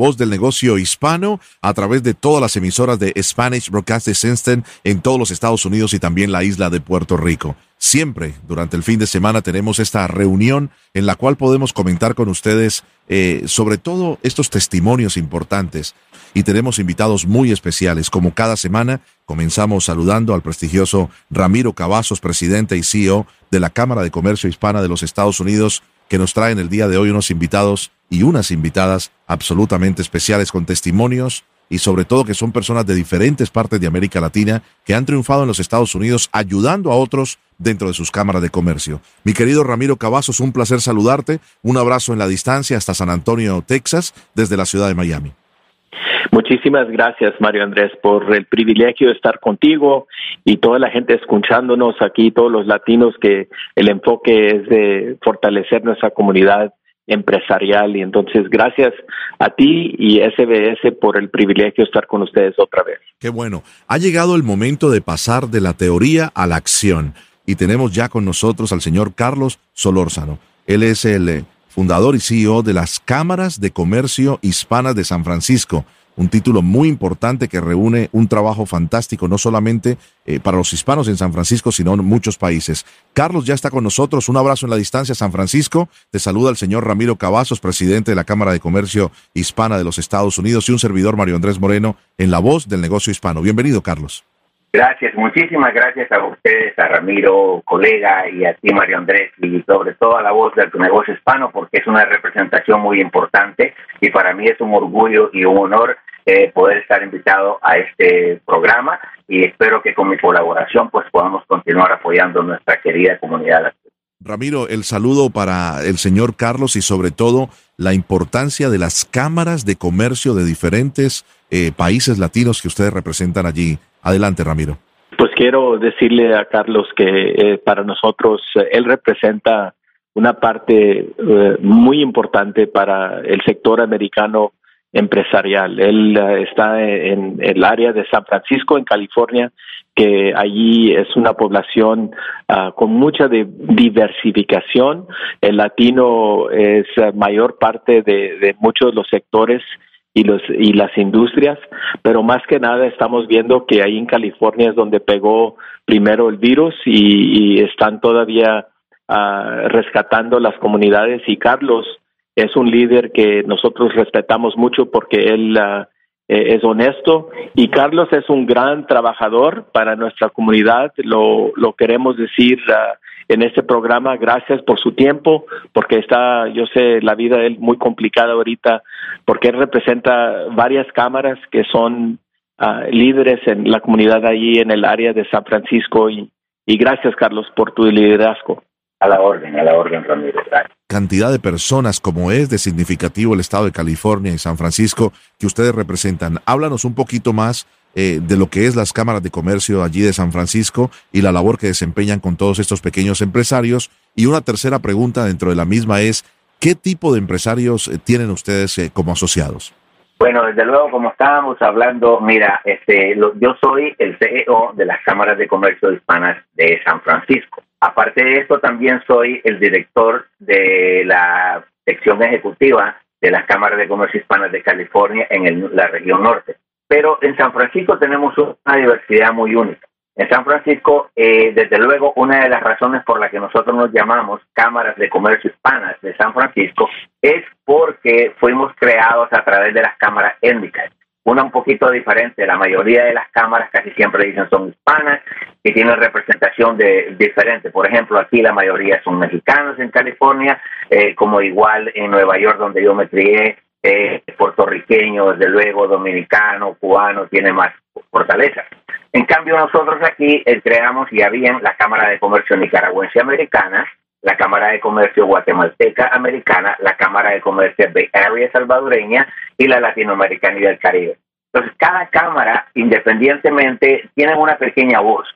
voz del negocio hispano a través de todas las emisoras de Spanish Broadcasting System en todos los Estados Unidos y también la isla de Puerto Rico. Siempre durante el fin de semana tenemos esta reunión en la cual podemos comentar con ustedes eh, sobre todo estos testimonios importantes y tenemos invitados muy especiales. Como cada semana, comenzamos saludando al prestigioso Ramiro Cavazos, presidente y CEO de la Cámara de Comercio Hispana de los Estados Unidos, que nos traen el día de hoy unos invitados y unas invitadas absolutamente especiales con testimonios y sobre todo que son personas de diferentes partes de América Latina que han triunfado en los Estados Unidos ayudando a otros dentro de sus cámaras de comercio. Mi querido Ramiro Cavazos, un placer saludarte. Un abrazo en la distancia hasta San Antonio, Texas, desde la ciudad de Miami. Muchísimas gracias, Mario Andrés, por el privilegio de estar contigo y toda la gente escuchándonos aquí, todos los latinos, que el enfoque es de fortalecer nuestra comunidad empresarial. Y entonces, gracias a ti y SBS por el privilegio de estar con ustedes otra vez. Qué bueno. Ha llegado el momento de pasar de la teoría a la acción. Y tenemos ya con nosotros al señor Carlos Solórzano. Él es el eh, fundador y CEO de las Cámaras de Comercio Hispanas de San Francisco un título muy importante que reúne un trabajo fantástico, no solamente eh, para los hispanos en San Francisco, sino en muchos países. Carlos ya está con nosotros, un abrazo en la distancia, San Francisco. Te saluda el señor Ramiro Cavazos, presidente de la Cámara de Comercio Hispana de los Estados Unidos, y un servidor Mario Andrés Moreno en la voz del negocio hispano. Bienvenido, Carlos. Gracias, muchísimas gracias a ustedes, a Ramiro, colega, y a ti, Mario Andrés, y sobre todo a la voz de tu negocio hispano, porque es una representación muy importante y para mí es un orgullo y un honor eh, poder estar invitado a este programa y espero que con mi colaboración pues podamos continuar apoyando nuestra querida comunidad. Ramiro, el saludo para el señor Carlos y sobre todo la importancia de las cámaras de comercio de diferentes eh, países latinos que ustedes representan allí Adelante, Ramiro. Pues quiero decirle a Carlos que eh, para nosotros eh, él representa una parte eh, muy importante para el sector americano empresarial. Él está en el área de San Francisco, en California, que allí es una población ah, con mucha diversificación. El latino es mayor parte de, de muchos de los sectores y los y las industrias, pero más que nada estamos viendo que ahí en California es donde pegó primero el virus y, están todavía uh, rescatando las comunidades. Y Carlos es un líder que nosotros respetamos mucho porque él uh, es honesto. Y Carlos es un gran trabajador para nuestra comunidad, lo, lo queremos decir uh, en este programa. Gracias por su tiempo, porque está, yo sé, la vida de él muy complicada ahorita, porque él representa varias cámaras que son ah, líderes en la comunidad allí en el área de San Francisco. Y, y gracias, Carlos, por tu liderazgo. A la orden, a la orden, Ramiro. Cantidad de personas como es de significativo el estado de California y San Francisco que ustedes representan. Háblanos un poquito más eh, de lo que es las cámaras de comercio allí de San Francisco y la labor que desempeñan con todos estos pequeños empresarios. Y una tercera pregunta dentro de la misma es, ¿qué tipo de empresarios eh, tienen ustedes eh, como asociados? Bueno, desde luego, como estábamos hablando, mira, este, yo soy el CEO de las cámaras de comercio hispanas de San Francisco. Aparte de esto, también soy el director de la sección ejecutiva de las cámaras de comercio hispanas de California en la región norte. Pero en San Francisco tenemos una diversidad muy única. En San Francisco, eh, desde luego, una de las razones por las que nosotros nos llamamos Cámaras de Comercio Hispanas de San Francisco es porque fuimos creados a través de las cámaras étnicas. Una un poquito diferente, la mayoría de las cámaras casi siempre dicen son hispanas y tienen representación de, diferente. Por ejemplo, aquí la mayoría son mexicanos en California, eh, como igual en Nueva York, donde yo me crié, eh, puertorriqueño, desde luego, dominicano, cubano, tiene más fortaleza. En cambio, nosotros aquí eh, creamos y había la Cámara de Comercio Nicaragüense Americana, la Cámara de Comercio Guatemalteca Americana, la Cámara de Comercio Bay Area Salvadoreña y la Latinoamericana y del Caribe. Entonces, cada cámara, independientemente, tiene una pequeña voz.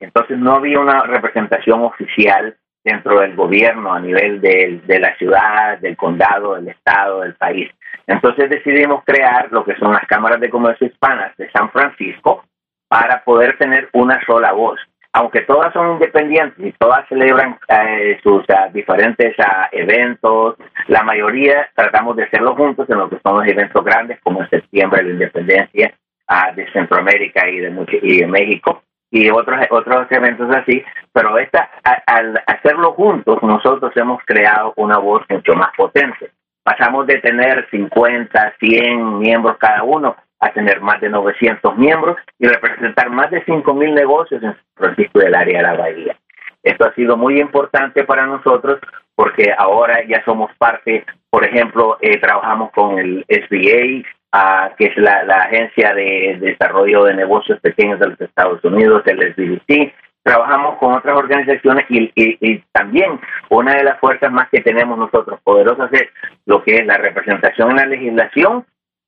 Entonces, no había una representación oficial dentro del gobierno a nivel de, de la ciudad, del condado, del estado, del país. Entonces decidimos crear lo que son las cámaras de comercio hispanas de San Francisco para poder tener una sola voz. Aunque todas son independientes y todas celebran eh, sus uh, diferentes uh, eventos, la mayoría tratamos de hacerlo juntos en lo que son los eventos grandes como en septiembre la independencia uh, de Centroamérica y de, y de México y otros otros eventos así, pero esta al hacerlo juntos nosotros hemos creado una voz mucho más potente. Pasamos de tener 50, 100 miembros cada uno a tener más de 900 miembros y representar más de 5.000 negocios en San Francisco del área de la Bahía. Esto ha sido muy importante para nosotros porque ahora ya somos parte, por ejemplo, eh, trabajamos con el SBA, uh, que es la, la, Agencia de Desarrollo de Negocios Pequeños de los Estados Unidos, el SBDC, trabajamos con otras organizaciones y, y, y, también una de las fuerzas más que tenemos nosotros poderosas es lo que es la representación en la legislación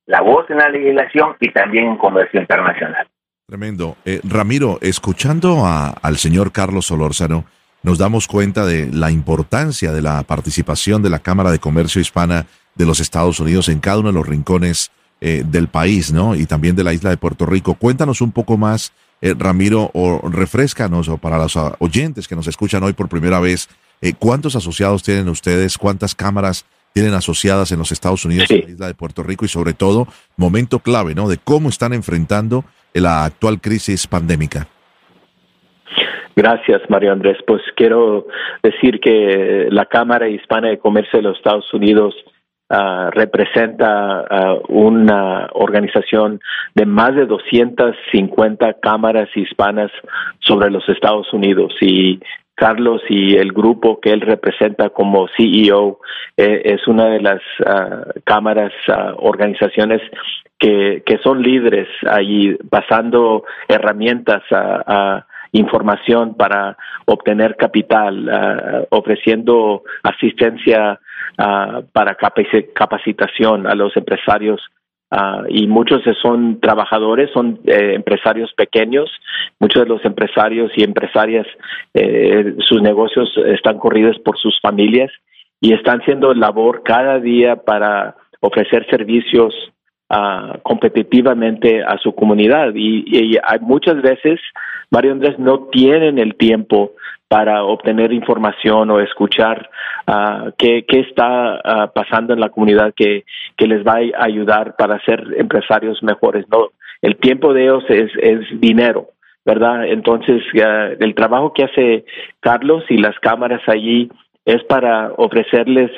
la voz en la legislación y también en comercio internacional. Tremendo. Eh, Ramiro, escuchando a, al señor Carlos Solórzano, nos damos cuenta de la importancia de la participación de la Cámara de Comercio Hispana de los Estados Unidos en cada uno de los rincones eh, del país, ¿no? Y también de la isla de Puerto Rico. Cuéntanos un poco más, eh, Ramiro, o refrescanos, o para los oyentes que nos escuchan hoy por primera vez, eh, ¿cuántos asociados tienen ustedes? ¿Cuántas cámaras tienen asociadas en los Estados Unidos, en la isla de Puerto Rico y sobre todo, momento clave, ¿no? De cómo están enfrentando la actual crisis pandémica. Gracias, Mario Andrés. Pues quiero decir que la Cámara Hispana de Comercio de los Estados Unidos uh, representa uh, una organización de más de 250 cámaras hispanas sobre los Estados Unidos. Y Carlos y el grupo que él representa como CEO eh, es una de las uh, cámaras, organizaciones que, que, son líderes allí, pasando herramientas a, información para obtener capital, ofreciendo asistencia para capacitación a los empresarios Uh, y muchos son trabajadores, son eh, empresarios pequeños, muchos de los empresarios y empresarias, eh, sus negocios están corridos por sus familias y están haciendo labor cada día para ofrecer servicios uh, competitivamente a su comunidad. Y, y, hay muchas veces, Mario Andrés, no tienen el tiempo para obtener información o escuchar uh, qué, qué, está uh, pasando en la comunidad que, que, les va a ayudar para ser empresarios mejores. No, el tiempo de ellos es, es dinero, ¿verdad? Entonces, uh, el trabajo que hace Carlos y las cámaras allí es para ofrecerles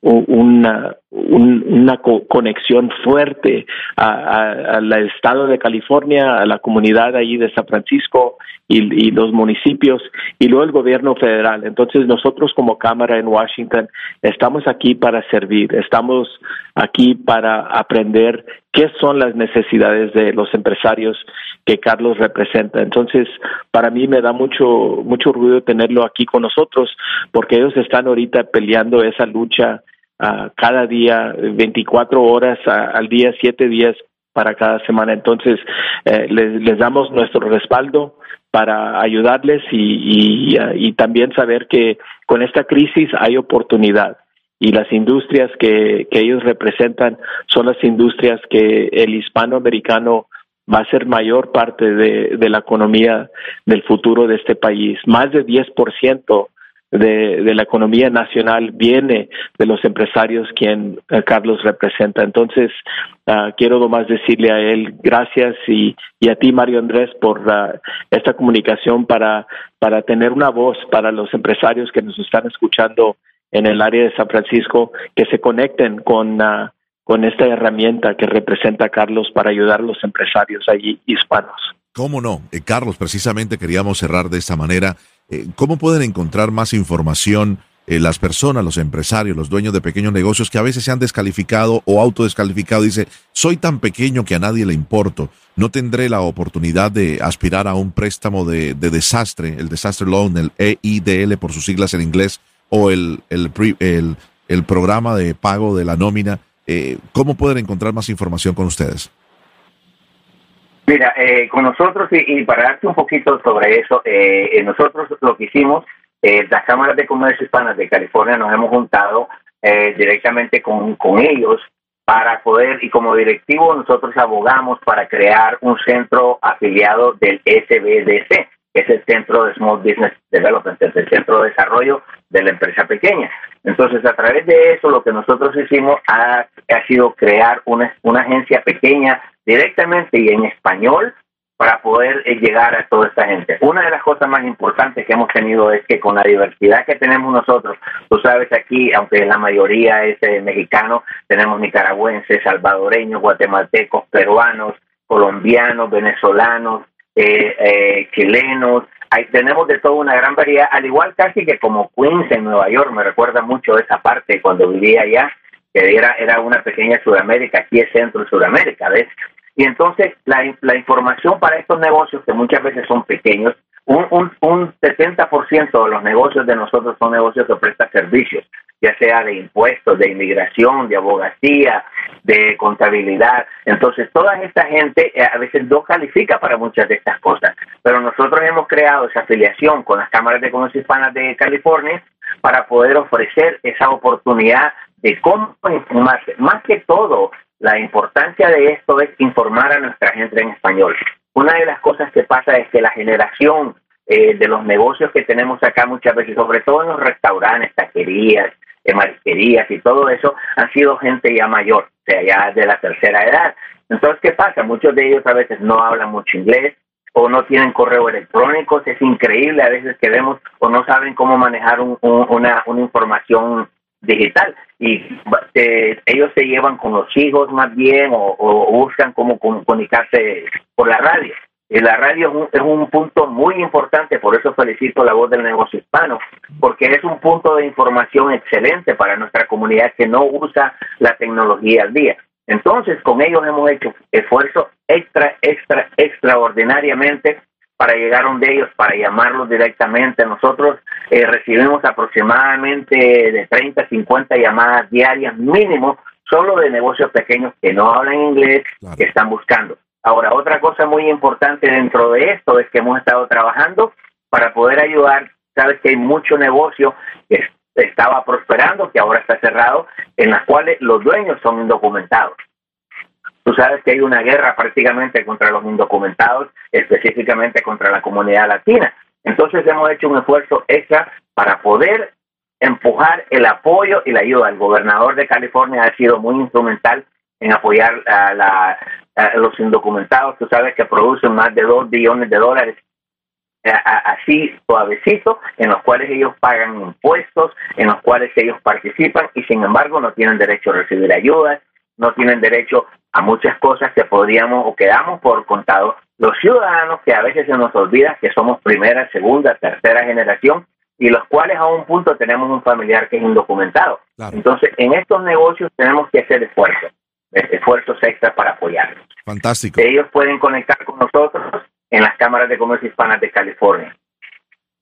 una, una conexión fuerte al estado de California, a la comunidad ahí de San Francisco y, los municipios y luego el gobierno federal. Entonces nosotros como Cámara en Washington estamos aquí para servir, estamos aquí para aprender qué son las necesidades de los empresarios que Carlos representa. Entonces, para mí me da mucho mucho orgullo tenerlo aquí con nosotros porque ellos están ahorita peleando esa lucha uh, cada día, 24 horas al día, 7 días para cada semana. Entonces, eh, les, les, damos nuestro respaldo para ayudarles y, y, y, también saber que con esta crisis hay oportunidad y las industrias que, que ellos representan son las industrias que el hispanoamericano va a ser mayor parte de, de la economía del futuro de este país. Más de 10% de, la economía nacional viene de los empresarios quien uh, Carlos representa. Entonces, uh, quiero nomás decirle a él gracias y, y a ti, Mario Andrés, por uh, esta comunicación para, para tener una voz para los empresarios que nos están escuchando en el área de San Francisco, que se conecten con, con esta herramienta que representa Carlos para ayudar a los empresarios allí hispanos. ¿Cómo no? Eh, Carlos, precisamente queríamos cerrar de esta manera. Eh, ¿Cómo pueden encontrar más información eh, las personas, los empresarios, los dueños de pequeños negocios que a veces se han descalificado o autodescalificado, dice, soy tan pequeño que a nadie le importo, no tendré la oportunidad de aspirar a un préstamo de, desastre, el Disaster Loan, el EIDL por sus siglas en inglés, o el, el, el, programa de pago de la nómina. Eh, ¿Cómo pueden encontrar más información con ustedes? Mira, eh, con nosotros, y, para darte un poquito sobre eso, nosotros lo que hicimos eh, las cámaras de comercio hispanas de California nos hemos juntado eh, directamente con, con ellos para poder, y como directivo nosotros abogamos para crear un centro afiliado del SBDC, es el Centro de Small Business Development, es el Centro de Desarrollo de la Empresa Pequeña. Entonces, a través de eso, lo que nosotros hicimos ha, sido crear una, una agencia pequeña directamente y en español para poder eh, llegar a toda esta gente. Una de las cosas más importantes que hemos tenido es que con la diversidad que tenemos nosotros, tú sabes aquí, aunque la mayoría es eh, mexicano, tenemos nicaragüenses, salvadoreños, guatemaltecos, peruanos, colombianos, venezolanos, eh, chilenos, tenemos de toda una gran variedad, al igual casi que como Queens en Nueva York, me recuerda mucho esa parte cuando vivía allá, que era, era una pequeña Sudamérica, aquí es Centro Sudamérica, ¿ves? Y entonces la, la información para estos negocios, que muchas veces son pequeños, un, un, un 70% de los negocios de nosotros son negocios que prestan servicios, ya sea de impuestos, de inmigración, de abogacía, de contabilidad. Entonces, toda esta gente eh, a veces no califica para muchas de estas cosas, pero nosotros hemos creado esa afiliación con las cámaras de comercio hispanas de California para poder ofrecer esa oportunidad de cómo informarse. Más que todo, la importancia de esto es informar a nuestra gente en español. Una de las cosas que pasa es que la generación eh, de los negocios que tenemos acá muchas veces, sobre todo en los restaurantes, taquerías, eh, marisquerías y todo eso, han sido gente ya mayor, o sea, ya de la tercera edad. Entonces, ¿qué pasa? Muchos de ellos a veces no hablan mucho inglés o no tienen correo electrónico. Es increíble a veces que vemos o no saben cómo manejar una, una información digital y eh, ellos se llevan con los hijos más bien o, buscan cómo comunicarse por la radio. La radio es un, punto muy importante, por eso felicito la voz del negocio hispano, porque es un punto de información excelente para nuestra comunidad que no usa la tecnología al día. Entonces, con ellos hemos hecho esfuerzos extra, extra, extraordinariamente para llegar a un de ellos, para llamarlos directamente. Nosotros eh, recibimos aproximadamente de 30 a 50 llamadas diarias mínimo, solo de negocios pequeños que no hablan inglés, que están buscando. Ahora, otra cosa muy importante dentro de esto es que hemos estado trabajando para poder ayudar. Sabes que hay mucho negocio que estaba prosperando, que ahora está cerrado, en las cuales los dueños son indocumentados. Tú sabes que hay una guerra prácticamente contra los indocumentados, específicamente contra la comunidad latina. Entonces hemos hecho un esfuerzo extra para poder empujar el apoyo y la ayuda. El gobernador de California ha sido muy instrumental en apoyar a, los indocumentados. Tú sabes que producen más de 2 billones de dólares así suavecito, en los cuales ellos pagan impuestos, en los cuales ellos participan y sin embargo no tienen derecho a recibir ayudas, no tienen derecho a muchas cosas que podríamos o quedamos por contado los ciudadanos que a veces se nos olvida que somos primera, segunda, tercera generación y los cuales a un punto tenemos un familiar que es indocumentado. Entonces, en estos negocios tenemos que hacer esfuerzos, esfuerzos extras para apoyarlos. Fantástico. Ellos pueden conectar con nosotros en las cámaras de comercio hispanas de California.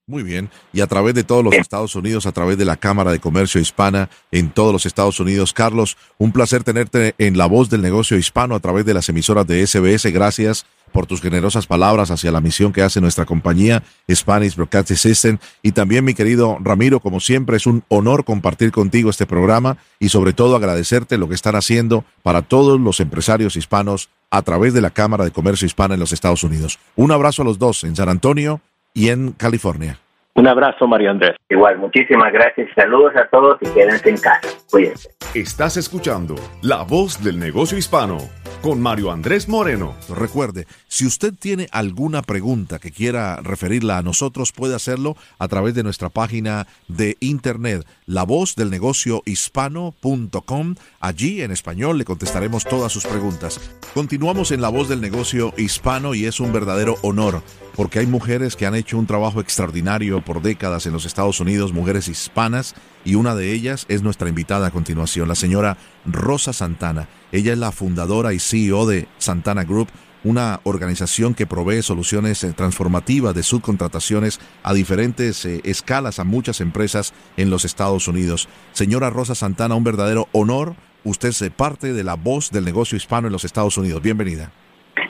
Muy bien. Y a través de todos los Estados Unidos, a través de la Cámara de Comercio Hispana en todos los Estados Unidos. Carlos, un placer tenerte en la voz del negocio hispano a través de las emisoras de SBS. Gracias por tus generosas palabras hacia la misión que hace nuestra compañía Spanish Broadcasting System. Y también, mi querido Ramiro, como siempre, es un honor compartir contigo este programa y sobre todo agradecerte lo que están haciendo para todos los empresarios hispanos a través de la Cámara de Comercio Hispana en los Estados Unidos. Un abrazo a los dos en San Antonio y en California. Un abrazo, Mario Andrés. Igual, muchísimas gracias. Saludos a todos y quédense en casa. Cuídense. Estás escuchando La Voz del Negocio Hispano con Mario Andrés Moreno. Recuerde, si usted tiene alguna pregunta que quiera referirla a nosotros, puede hacerlo a través de nuestra página de internet, lavozdelnegociohispano.com. Allí, en español, le contestaremos todas sus preguntas. Continuamos en La Voz del Negocio Hispano y es un verdadero honor porque hay mujeres que han hecho un trabajo extraordinario por décadas en los Estados Unidos, mujeres hispanas y una de ellas es nuestra invitada a continuación, la señora Rosa Santana. Ella es la fundadora y CEO de Santana Group, una organización que provee soluciones eh, transformativas de subcontrataciones a diferentes eh, escalas a muchas empresas en los Estados Unidos. Señora Rosa Santana, un verdadero honor. Usted es parte de la voz del negocio hispano en los Estados Unidos. Bienvenida.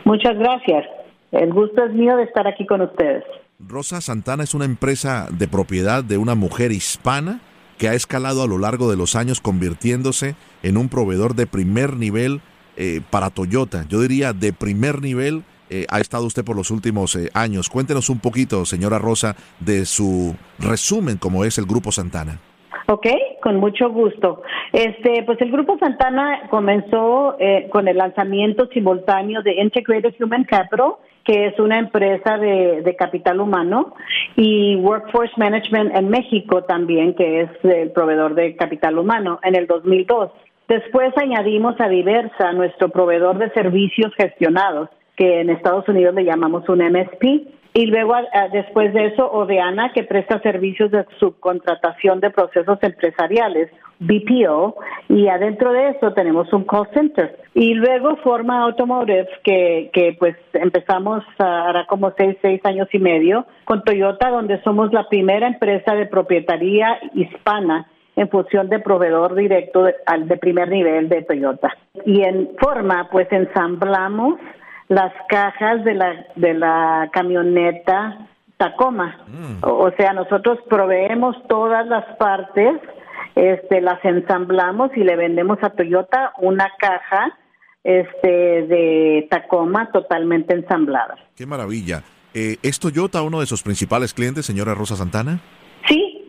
Muchas gracias. El gusto es mío de estar aquí con ustedes. Rosa Santana es una empresa de propiedad de una mujer hispana que ha escalado a lo largo de los años convirtiéndose en un proveedor de primer nivel eh, para Toyota. Yo diría de primer nivel eh, ha estado usted por los últimos eh, años. Cuéntenos un poquito, señora Rosa, de su resumen como es el Grupo Santana. Ok, con mucho gusto. Este, pues el Grupo Santana comenzó con el lanzamiento simultáneo de Integrated Human Capital que es una empresa de, capital humano, y Workforce Management en México también, que es el proveedor de capital humano, en el 2002. Después añadimos a Diversa, nuestro proveedor de servicios gestionados, que en Estados Unidos le llamamos un MSP, y luego, después de eso, Odeana, que presta servicios de subcontratación de procesos empresariales, BPO, y adentro de eso tenemos un call center. Y luego Forma Automotive, que, que pues empezamos hará como seis, seis años y medio, con Toyota, donde somos la primera empresa de propietaría hispana en función de proveedor directo de, de primer nivel de Toyota. Y en Forma, pues ensamblamos las cajas de la, de la camioneta Tacoma. Mm. O, sea, nosotros proveemos todas las partes, este, las ensamblamos y le vendemos a Toyota una caja este, de Tacoma totalmente ensamblada. Qué maravilla. Eh, ¿Es Toyota uno de sus principales clientes, señora Rosa Santana?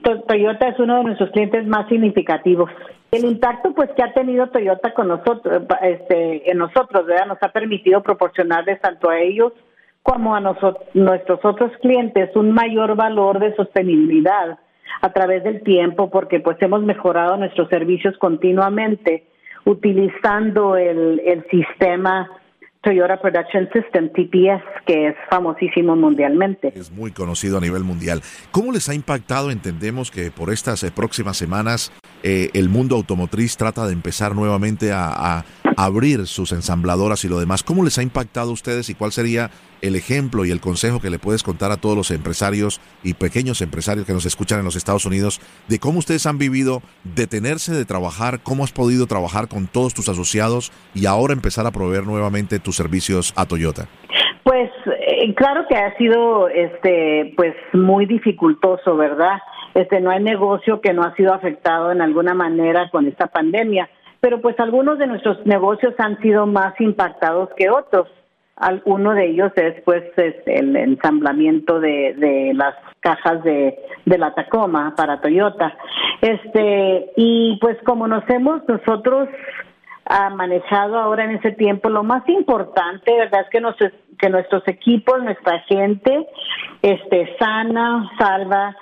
Toyota es uno de nuestros clientes más significativos. El impacto pues que ha tenido Toyota con nosotros, este, en nosotros, ¿verdad? Nos ha permitido proporcionarles tanto a ellos como a nosotros, nuestros otros clientes un mayor valor de sostenibilidad a través del tiempo porque pues hemos mejorado nuestros servicios continuamente utilizando el sistema Toyota Production System, TPS, que es famosísimo mundialmente. Es muy conocido a nivel mundial. ¿Cómo les ha impactado? Entendemos que por estas eh, próximas semanas eh, el mundo automotriz trata de empezar nuevamente a, abrir sus ensambladoras y lo demás. ¿Cómo les ha impactado a ustedes y cuál sería el ejemplo y el consejo que le puedes contar a todos los empresarios y pequeños empresarios que nos escuchan en los Estados Unidos de cómo ustedes han vivido detenerse de trabajar, cómo has podido trabajar con todos tus asociados y ahora empezar a proveer nuevamente tus servicios a Toyota? Pues eh, claro que ha sido este pues muy dificultoso, ¿verdad? Este no hay negocio que no ha sido afectado en alguna manera con esta pandemia, pero pues algunos de nuestros negocios han sido más impactados que otros. Uno de ellos es pues el ensamblamiento de, de las cajas de, de la Tacoma para Toyota. Este, y pues como nos hemos nosotros ha manejado ahora en ese tiempo. Lo más importante, ¿verdad?, es que, nos, que nuestros equipos, nuestra gente, esté sana, salva,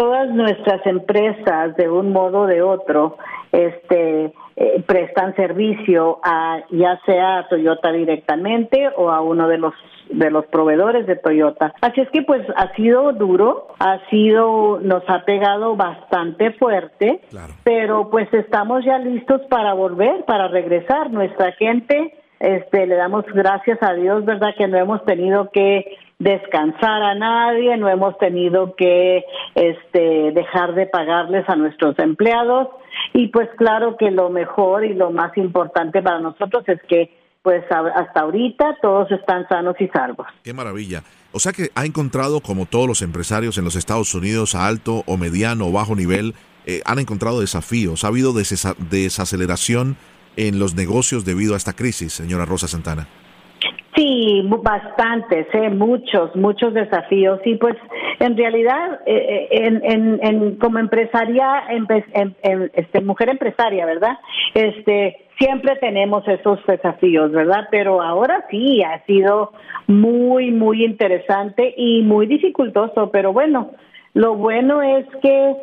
todas nuestras empresas, de un modo o de otro, este, eh, prestan servicio a ya sea a Toyota directamente o a uno de los de los proveedores de Toyota. Así es que pues ha sido duro, ha sido nos ha pegado bastante fuerte, pero pues estamos ya listos para volver, para regresar. Nuestra gente este le damos gracias a Dios, ¿verdad? Que no hemos tenido que descansar a nadie, no hemos tenido que este dejar de pagarles a nuestros empleados y pues claro que lo mejor y lo más importante para nosotros es que pues hasta ahorita todos están sanos y salvos. Qué maravilla. O sea que ha encontrado, como todos los empresarios en los Estados Unidos, a alto o mediano o bajo nivel, eh, han encontrado desafíos. Ha habido desaceleración en los negocios debido a esta crisis, señora Rosa Santana. Sí, bastantes, ¿eh? muchos, muchos desafíos. Y pues en realidad, eh, eh, en, en, como empresaria, este, mujer empresaria, ¿verdad? Este, siempre tenemos esos desafíos, ¿verdad? Pero ahora sí ha sido muy, muy interesante y muy dificultoso. Pero bueno, lo bueno es que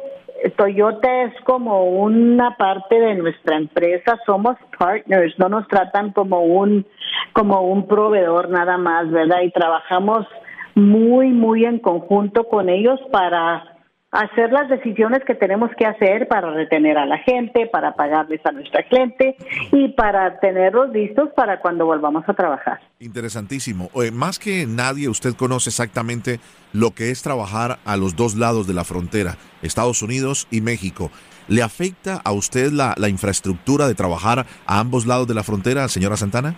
Toyota es como una parte de nuestra empresa, somos partners, no nos tratan como un como un proveedor nada más, ¿verdad? Y trabajamos muy muy en conjunto con ellos para hacer las decisiones que tenemos que hacer para retener a la gente, para pagarles a nuestra cliente y para tenerlos listos para cuando volvamos a trabajar. Interesantísimo. más que nadie, usted conoce exactamente lo que es trabajar a los dos lados de la frontera, Estados Unidos y México. ¿Le afecta a usted la, la infraestructura de trabajar a ambos lados de la frontera, señora Santana?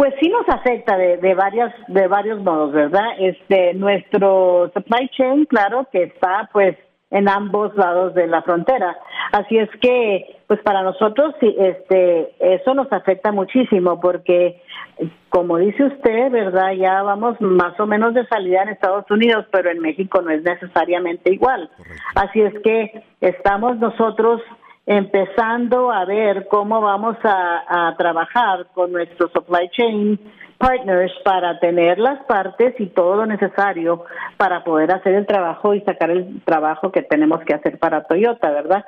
Pues sí nos afecta de, de varias de varios modos, ¿verdad? Este nuestro supply chain, claro, que está pues en ambos lados de la frontera. Así es que, pues para nosotros, sí, este, eso nos afecta muchísimo porque, como dice usted, verdad, ya vamos más o menos de salida en Estados Unidos, pero en México no es necesariamente igual. Así es que estamos nosotros empezando a ver cómo vamos a, trabajar con nuestros supply chain partners para tener las partes y todo lo necesario para poder hacer el trabajo y sacar el trabajo que tenemos que hacer para Toyota, ¿verdad?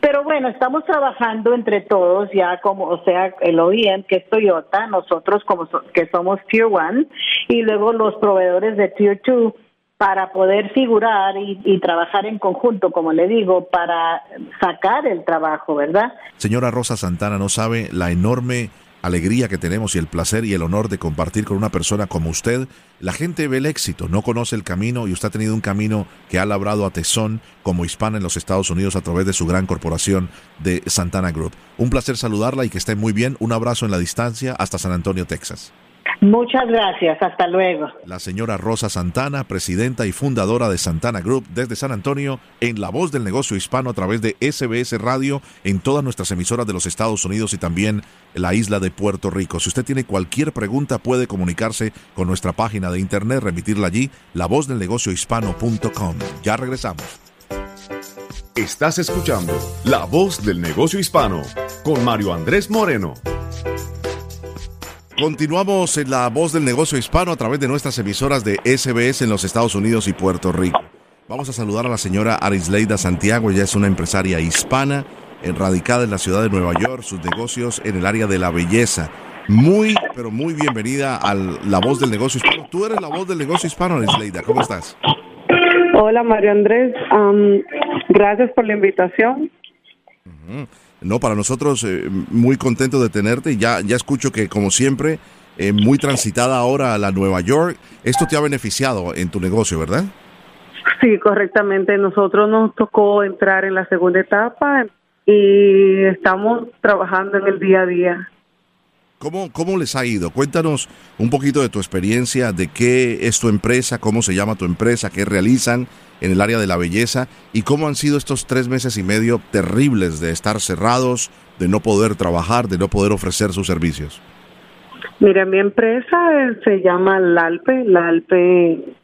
Pero bueno, estamos trabajando entre todos ya como, o sea, el OEM que es Toyota, nosotros como que somos Tier 1 y luego los proveedores de Tier 2 para poder figurar y, trabajar en conjunto, como le digo, para sacar el trabajo, ¿verdad? Señora Rosa Santana, no sabe la enorme alegría que tenemos y el placer y el honor de compartir con una persona como usted. La gente ve el éxito, no conoce el camino y usted ha tenido un camino que ha labrado a tesón como hispana en los Estados Unidos a través de su gran corporación de Santana Group. Un placer saludarla y que esté muy bien. Un abrazo en la distancia hasta San Antonio, Texas. Muchas gracias, hasta luego. La señora Rosa Santana, presidenta y fundadora de Santana Group desde San Antonio, en la voz del negocio hispano a través de SBS Radio en todas nuestras emisoras de los Estados Unidos y también la isla de Puerto Rico. Si usted tiene cualquier pregunta puede comunicarse con nuestra página de internet, remitirla allí, la voz del negocio hispano.com. Ya regresamos. Estás escuchando La Voz del Negocio Hispano con Mario Andrés Moreno. Continuamos en la voz del negocio hispano a través de nuestras emisoras de SBS en los Estados Unidos y Puerto Rico. Vamos a saludar a la señora Arisleida Santiago, ella es una empresaria hispana, radicada en la ciudad de Nueva York, sus negocios en el área de la belleza. Muy, pero muy bienvenida a la voz del negocio hispano. Tú eres la voz del negocio hispano, Arisleida, ¿cómo estás? Hola, Mario Andrés. gracias por la invitación. No, para nosotros eh, muy contento de tenerte. Ya, ya escucho que como siempre, eh, muy transitada ahora a la Nueva York. Esto te ha beneficiado en tu negocio, ¿verdad? Sí, correctamente. Nosotros nos tocó entrar en la segunda etapa y estamos trabajando en el día a día. ¿Cómo, ¿Cómo les ha ido? Cuéntanos un poquito de tu experiencia, de qué es tu empresa, cómo se llama tu empresa, qué realizan en el área de la belleza y cómo han sido estos tres meses y medio terribles de estar cerrados, de no poder trabajar, de no poder ofrecer sus servicios. Mira, mi empresa se llama Lalpe. Lalpe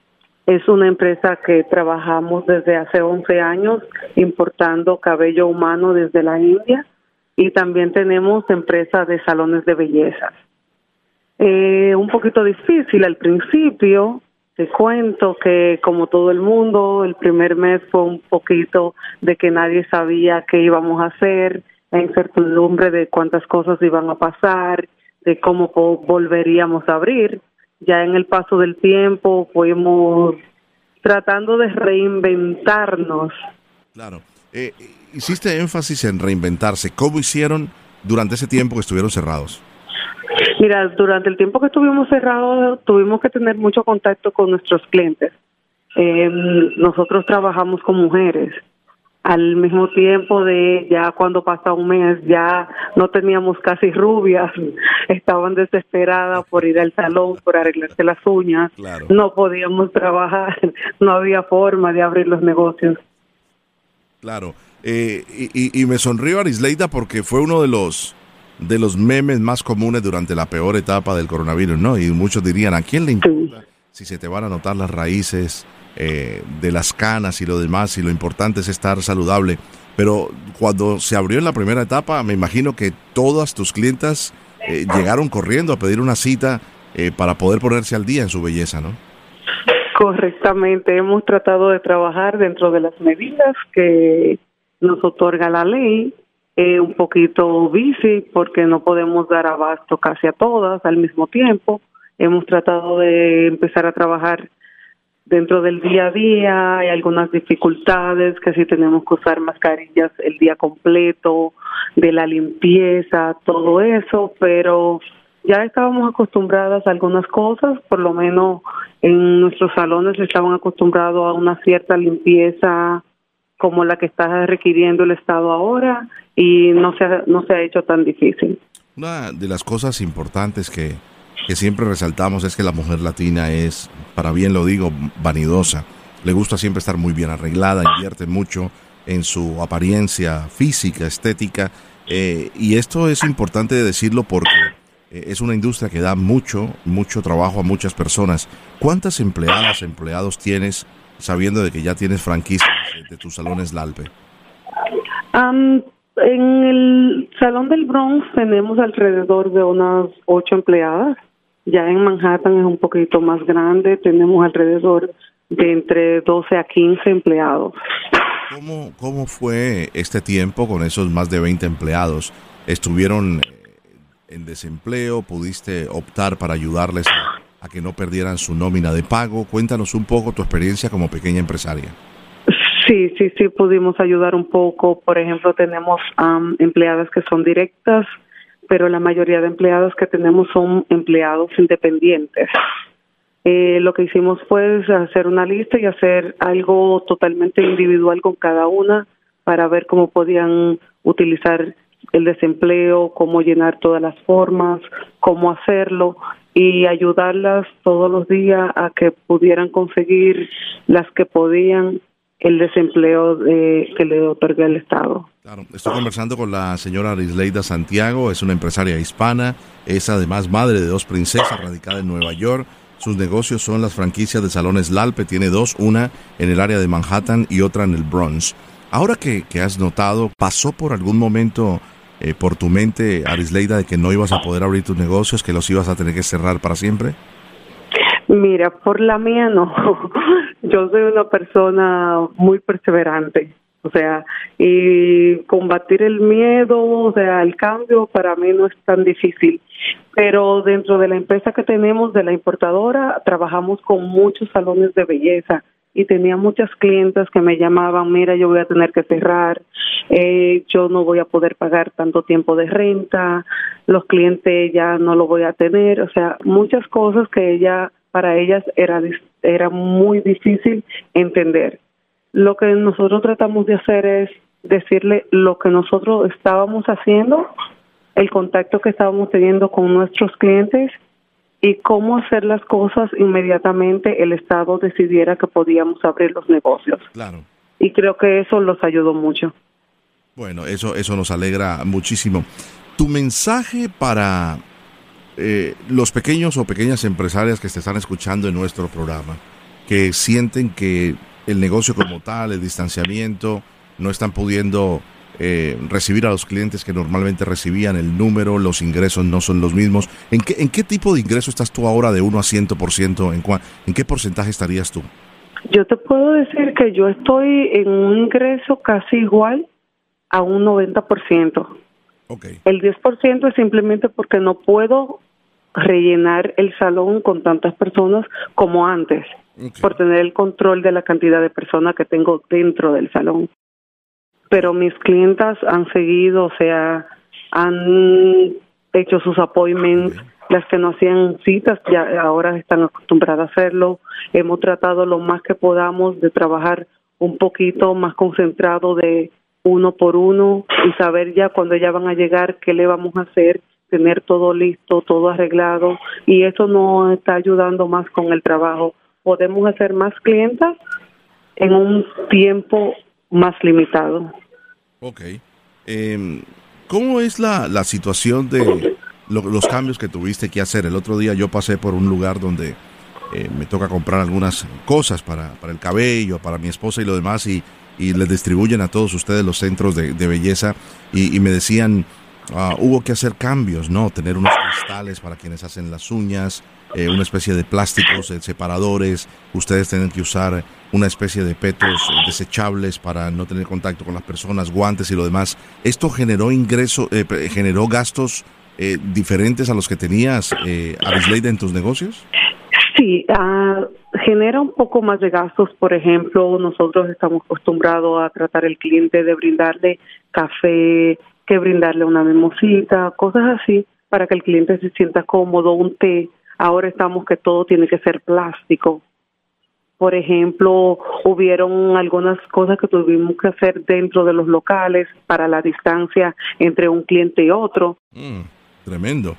es una empresa que trabajamos desde hace 11 años importando cabello humano desde la India y también tenemos empresas de salones de belleza. Eh, un poquito difícil al principio te cuento que como todo el mundo, el primer mes fue un poquito de que nadie sabía qué íbamos a hacer, la incertidumbre de cuántas cosas iban a pasar, de cómo volveríamos a abrir. Ya en el paso del tiempo fuimos tratando de reinventarnos. Claro. Eh, hiciste énfasis en reinventarse. ¿Cómo hicieron durante ese tiempo que estuvieron cerrados? Mira, durante el tiempo que estuvimos cerrados tuvimos que tener mucho contacto con nuestros clientes. Eh, nosotros trabajamos con mujeres. Al mismo tiempo de ya cuando pasa un mes ya no teníamos casi rubias, estaban desesperadas por ir al salón, por arreglarse las uñas, no podíamos trabajar, no había forma de abrir los negocios. Claro, eh, y, y, me sonrío Arisleida porque fue uno de los de los memes más comunes durante la peor etapa del coronavirus, ¿no? Y muchos dirían, ¿a quién le importa si se te van a notar las raíces eh, de las canas y lo demás? Y lo importante es estar saludable. Pero cuando se abrió en la primera etapa, me imagino que todas tus clientas eh, llegaron corriendo a pedir una cita eh, para poder ponerse al día en su belleza, ¿no? Correctamente, hemos tratado de trabajar dentro de las medidas que nos otorga la ley eh, un poquito bici porque no podemos dar abasto casi a todas al mismo tiempo. Hemos tratado de empezar a trabajar dentro del día a día hay algunas dificultades, que si tenemos que usar mascarillas el día completo, de la limpieza, todo eso, pero ya estábamos acostumbradas a algunas cosas, por lo menos en nuestros salones estaban acostumbrados a una cierta limpieza como la que está requiriendo el Estado ahora y no se ha, no se ha hecho tan difícil. Una de las cosas importantes que que siempre resaltamos es que la mujer latina es, para bien lo digo, vanidosa. Le gusta siempre estar muy bien arreglada, invierte mucho en su apariencia física, estética. Eh, y esto es importante decirlo porque es una industria que da mucho, mucho trabajo a muchas personas. ¿Cuántas empleadas, empleados tienes sabiendo de que ya tienes franquicia de, tus salones Lalpe? en el Salón del Bronx tenemos alrededor de unas ocho empleadas. Ya en Manhattan es un poquito más grande, tenemos alrededor de entre 12 a 15 empleados. ¿Cómo, cómo fue este tiempo con esos más de 20 empleados? ¿Estuvieron eh, en desempleo? ¿Pudiste optar para ayudarles a, que no perdieran su nómina de pago? Cuéntanos un poco tu experiencia como pequeña empresaria. Sí, sí, sí, pudimos ayudar un poco. Por ejemplo, tenemos empleadas que son directas, pero la mayoría de empleados que tenemos son empleados independientes. Eh, lo que hicimos fue hacer una lista y hacer algo totalmente individual con cada una para ver cómo podían utilizar el desempleo, cómo llenar todas las formas, cómo hacerlo y ayudarlas todos los días a que pudieran conseguir las que podían el desempleo de, que le otorga el Estado. Claro, estoy conversando con la señora Arisleida Santiago, es una empresaria hispana, es además madre de dos princesas radicada en Nueva York. Sus negocios son las franquicias de salones Lalpe, tiene dos, una en el área de Manhattan y otra en el Bronx. Ahora que, que has notado, ¿pasó por algún momento eh, por tu mente, Arisleida, de que no ibas a poder abrir tus negocios, que los ibas a tener que cerrar para siempre? Mira, por la mía no. Yo soy una persona muy perseverante. O sea, y combatir el miedo, o sea, el cambio para mí no es tan difícil. Pero dentro de la empresa que tenemos, de la importadora, trabajamos con muchos salones de belleza y tenía muchas clientes que me llamaban, mira, yo voy a tener que cerrar, eh, yo no voy a poder pagar tanto tiempo de renta, los clientes ya no lo voy a tener, o sea, muchas cosas que ella, para ellas era, era muy difícil entender. Lo que nosotros tratamos de hacer es decirle lo que nosotros estábamos haciendo, el contacto que estábamos teniendo con nuestros clientes y cómo hacer las cosas inmediatamente el Estado decidiera que podíamos abrir los negocios. Claro. Y creo que eso los ayudó mucho. Bueno, eso, eso nos alegra muchísimo. Tu mensaje para eh, los pequeños o pequeñas empresarias que te están escuchando en nuestro programa, que sienten que el negocio como tal, el distanciamiento, no están pudiendo eh, recibir a los clientes que normalmente recibían, el número, los ingresos no son los mismos. ¿En qué, en qué tipo de ingreso estás tú ahora de 1 a 100%? ¿En, ¿En qué porcentaje estarías tú? Yo te puedo decir que yo estoy en un ingreso casi igual a un 90%. Okay. El 10% es simplemente porque no puedo rellenar el salón con tantas personas como antes por tener el control de la cantidad de personas que tengo dentro del salón. Pero mis clientas han seguido, o sea, han hecho sus appointments, las que no hacían citas ya ahora están acostumbradas a hacerlo. Hemos tratado lo más que podamos de trabajar un poquito más concentrado de uno por uno y saber ya cuando ya van a llegar qué le vamos a hacer, tener todo listo, todo arreglado. Y eso nos está ayudando más con el trabajo. Podemos hacer más clientas en un tiempo más limitado. Ok. Em, ¿Cómo es la, la situación de los cambios que tuviste que hacer? El otro día yo pasé por un lugar donde eh, me toca comprar algunas cosas para, para, el cabello, para mi esposa y lo demás, y, y les distribuyen a todos ustedes los centros de, belleza, y, me decían, ah, hubo que hacer cambios, ¿no? Tener unos cristales para quienes hacen las uñas, eh, una especie de plásticos, eh, separadores, ustedes tienen que usar una especie de petos desechables para no tener contacto con las personas, guantes y lo demás. ¿Esto generó ingreso, eh, generó gastos diferentes a los que tenías, eh, Arisleida, en tus negocios? Sí, ah, genera un poco más de gastos. Por ejemplo, nosotros estamos acostumbrados a tratar al cliente de brindarle café, que brindarle una mimosita, cosas así, para que el cliente se sienta cómodo, un té. Ahora estamos que todo tiene que ser plástico. Por ejemplo, hubieron algunas cosas que tuvimos que hacer dentro de los locales para la distancia entre un cliente y otro. Mm, tremendo,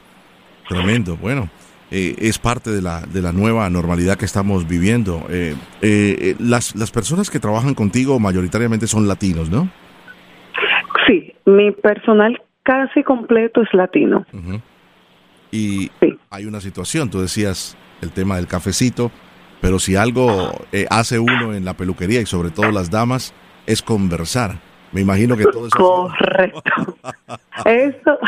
tremendo. Bueno, eh, es parte de la, de la nueva normalidad que estamos viviendo. Eh, eh, las, las personas que trabajan contigo mayoritariamente son latinos, ¿no? Sí, mi personal casi completo es latino. Y hay una situación, tú decías el tema del cafecito, pero si algo hace uno en la peluquería y sobre todo las damas es conversar. Me imagino que todo eso. Correcto. eso,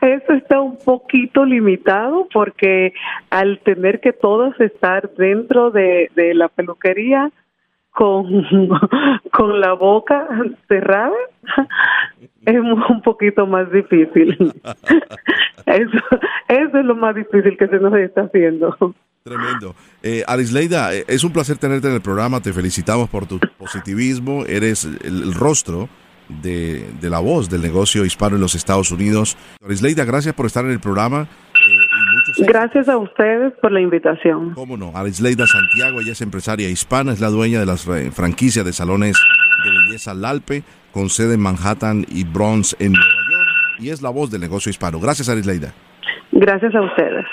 eso está un poquito limitado porque al tener que todos estar dentro de, de la peluquería con, con la boca cerrada, es un poquito más difícil. Eso, eso es lo más difícil que se nos está haciendo. Tremendo. Eh, Arisleida, eh, es un placer tenerte en el programa. Te felicitamos por tu positivismo. Eres el rostro de, la voz del negocio hispano en los Estados Unidos. Arisleida, gracias por estar en el programa. Eh, gracias a ustedes por la invitación. Cómo no, Arisleida Santiago, ella es empresaria hispana, es la dueña de las franquicias de salones de belleza Lalpe, con sede en Manhattan y Bronx en y es la voz del negocio hispano. Gracias, Arisleida. Gracias a ustedes.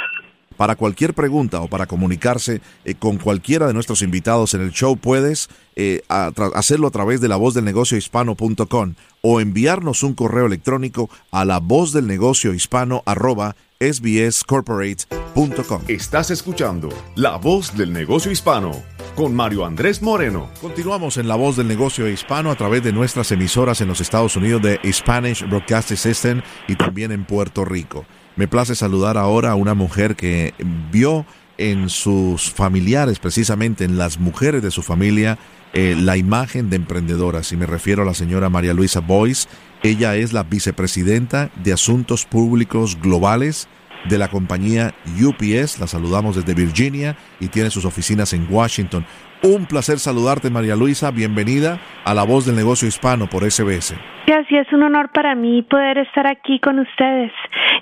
Para cualquier pregunta o para comunicarse eh, con cualquiera de nuestros invitados en el show, puedes eh, hacerlo a través de la voz del negocio hispano.com o enviarnos un correo electrónico a la voz del negocio hispano arroba sbscorporate.com. Estás escuchando La Voz del Negocio Hispano con Mario Andrés Moreno. Continuamos en La Voz del Negocio Hispano a través de nuestras emisoras en los Estados Unidos de Spanish Broadcasting System y también en Puerto Rico. Me place saludar ahora a una mujer que vio en sus familiares, precisamente en las mujeres de su familia, eh, la imagen de emprendedoras. Y me refiero a la señora María Luisa Boyce. Ella es la vicepresidenta de Asuntos Públicos Globales de la compañía UPS. La saludamos desde Virginia y tiene sus oficinas en Washington. Un placer saludarte, María Luisa. Bienvenida a La Voz del Negocio Hispano por SBS. Gracias, es un honor para mí poder estar aquí con ustedes.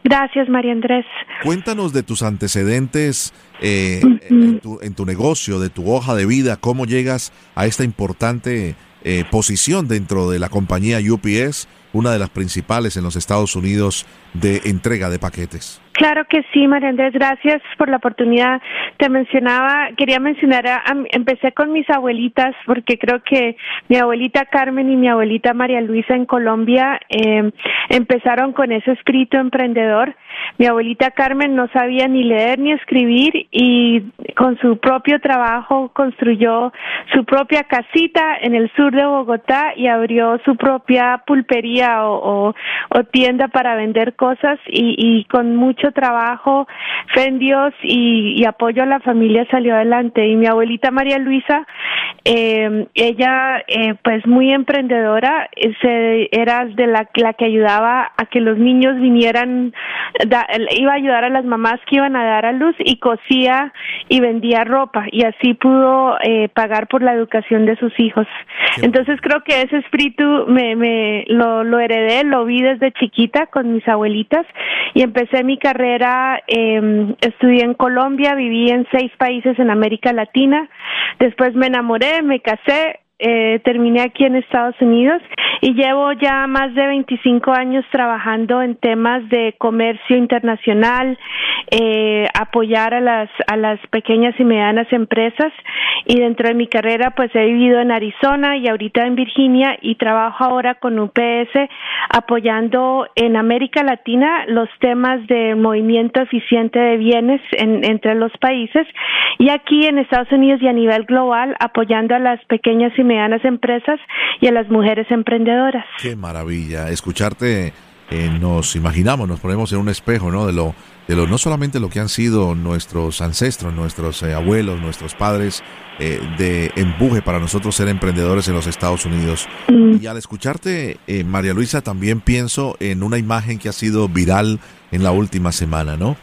Gracias, María Andrés. Cuéntanos de tus antecedentes eh, en, tu, negocio, de tu hoja de vida, cómo llegas a esta importante eh, posición dentro de la compañía UPS, una de las principales en los Estados Unidos de entrega de paquetes. Claro que sí, María Andrés, gracias por la oportunidad. Te mencionaba, quería mencionar, empecé con mis abuelitas porque creo que mi abuelita Carmen y mi abuelita María Luisa en Colombia eh, empezaron con ese escrito emprendedor. Mi abuelita Carmen no sabía ni leer ni escribir y con su propio trabajo construyó su propia casita en el sur de Bogotá y abrió su propia pulpería o, o tienda para vender cosas y, y con mucho trabajo, fe en Dios y, apoyo a la familia salió adelante. Y mi abuelita María Luisa, eh, ella eh, pues muy emprendedora, se, era de la, la que ayudaba a que los niños vinieran, iba a ayudar a las mamás que iban a dar a luz y cosía y vendía ropa y así pudo eh, pagar por la educación de sus hijos. Entonces creo que ese espíritu me, me lo, lo heredé, lo vi desde chiquita con mis abuelitas y empecé mi carrera, eh, estudié en Colombia, viví en seis países en América Latina, después me enamoré, me casé, eh, terminé aquí en Estados Unidos y llevo ya más de 25 años trabajando en temas de comercio internacional, eh, apoyar a las, a las pequeñas y medianas empresas. Y dentro de mi carrera pues he vivido en Arizona y ahorita en Virginia y trabajo ahora con UPS apoyando en América Latina los temas de movimiento eficiente de bienes en, entre los países. Y aquí en Estados Unidos y a nivel global apoyando a las pequeñas y medianas empresas y a las mujeres emprendedoras. Qué maravilla. Escucharte, eh, nos imaginamos, nos ponemos en un espejo, ¿no? De lo, de lo, no solamente lo que han sido nuestros ancestros, nuestros eh, abuelos, nuestros padres, eh, de empuje para nosotros ser emprendedores en los Estados Unidos. Mm. Y al escucharte, María Luisa, también pienso en una imagen que ha sido viral en la última semana, ¿no?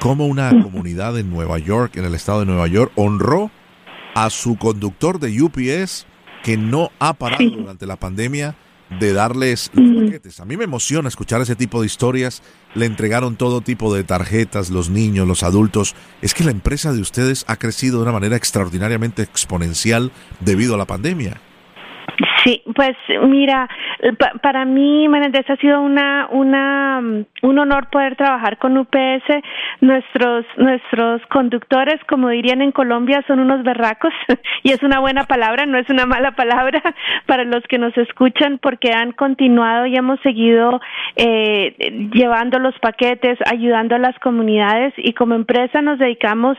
como una mm. comunidad en Nueva York, en el estado de Nueva York, honró a su conductor de UPS que no ha parado durante la pandemia de darles los paquetes. A mí me emociona escuchar ese tipo de historias. Le entregaron todo tipo de tarjetas, los niños, los adultos. Es que la empresa de ustedes ha crecido de una manera extraordinariamente exponencial debido a la pandemia. Sí, pues mira, para mí, Menéndez, ha sido una, una, mm, un honor poder trabajar con UPS. Nuestros, nuestros conductores, como dirían en Colombia, son unos berracos y es una buena palabra, no es una mala palabra para los que nos escuchan porque han continuado y hemos seguido eh, llevando los paquetes, ayudando a las comunidades y como empresa nos dedicamos